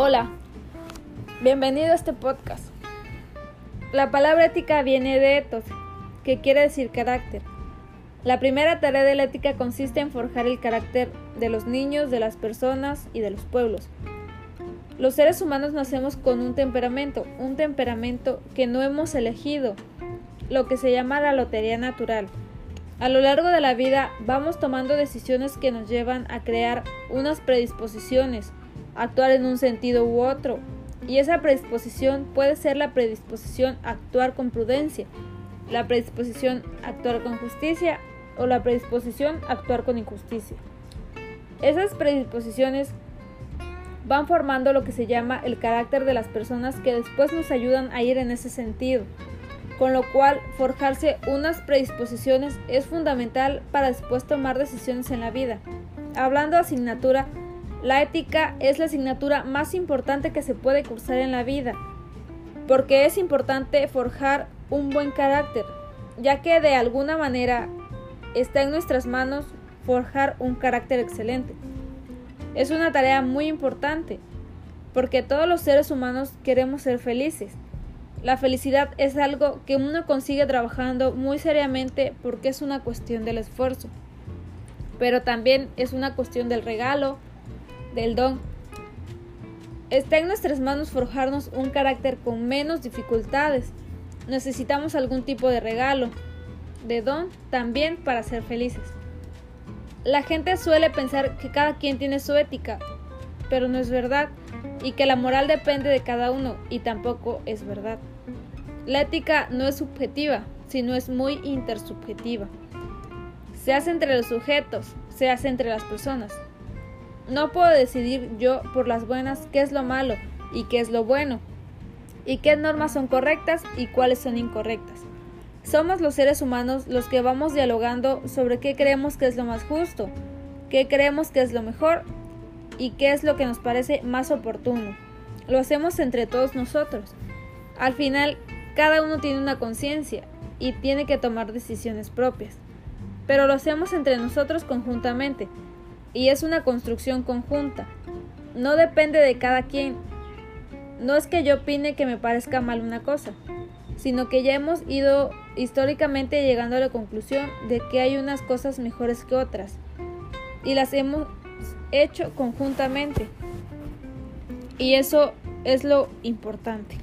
Hola, bienvenido a este podcast. La palabra ética viene de ethos, que quiere decir carácter. La primera tarea de la ética consiste en forjar el carácter de los niños, de las personas y de los pueblos. Los seres humanos nacemos con un temperamento, un temperamento que no hemos elegido, lo que se llama la lotería natural. A lo largo de la vida vamos tomando decisiones que nos llevan a crear unas predisposiciones, actuar en un sentido u otro, y esa predisposición puede ser la predisposición a actuar con prudencia, la predisposición a actuar con justicia o la predisposición a actuar con injusticia. Esas predisposiciones van formando lo que se llama el carácter de las personas que después nos ayudan a ir en ese sentido con lo cual forjarse unas predisposiciones es fundamental para después tomar decisiones en la vida. Hablando de asignatura, la ética es la asignatura más importante que se puede cursar en la vida, porque es importante forjar un buen carácter, ya que de alguna manera está en nuestras manos forjar un carácter excelente. Es una tarea muy importante, porque todos los seres humanos queremos ser felices la felicidad es algo que uno consigue trabajando muy seriamente porque es una cuestión del esfuerzo, pero también es una cuestión del regalo, del don. Está en nuestras manos forjarnos un carácter con menos dificultades. Necesitamos algún tipo de regalo, de don también para ser felices. La gente suele pensar que cada quien tiene su ética, pero no es verdad, y que la moral depende de cada uno, y tampoco es verdad. La ética no es subjetiva, sino es muy intersubjetiva. Se hace entre los sujetos, se hace entre las personas. No puedo decidir yo por las buenas qué es lo malo y qué es lo bueno, y qué normas son correctas y cuáles son incorrectas. Somos los seres humanos los que vamos dialogando sobre qué creemos que es lo más justo, qué creemos que es lo mejor y qué es lo que nos parece más oportuno. Lo hacemos entre todos nosotros. Al final, cada uno tiene una conciencia y tiene que tomar decisiones propias. Pero lo hacemos entre nosotros conjuntamente y es una construcción conjunta. No depende de cada quien. No es que yo opine que me parezca mal una cosa, sino que ya hemos ido históricamente llegando a la conclusión de que hay unas cosas mejores que otras y las hemos hecho conjuntamente. Y eso es lo importante.